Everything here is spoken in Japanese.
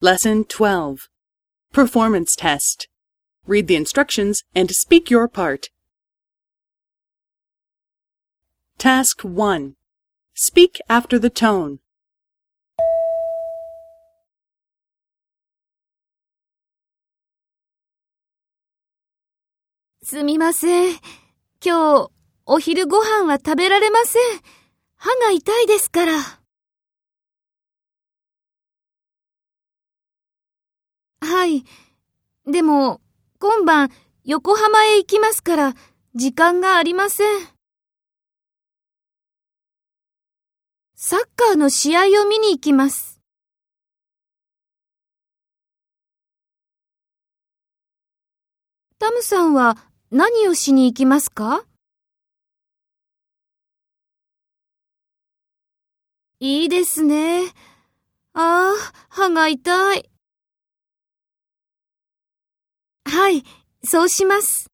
Lesson 12 Performance Test. Read the instructions and speak your part. Task 1 Speak after the tone. すみません。今日、お昼ご飯は食べられません。歯が痛いですから。 い。でも、今晩、横浜へ行きますから、時間がありません。サッカーの試合を見に行きます。タムさんは何をしに行きますか？いいですね。ああ、歯が痛い。はい、そうします。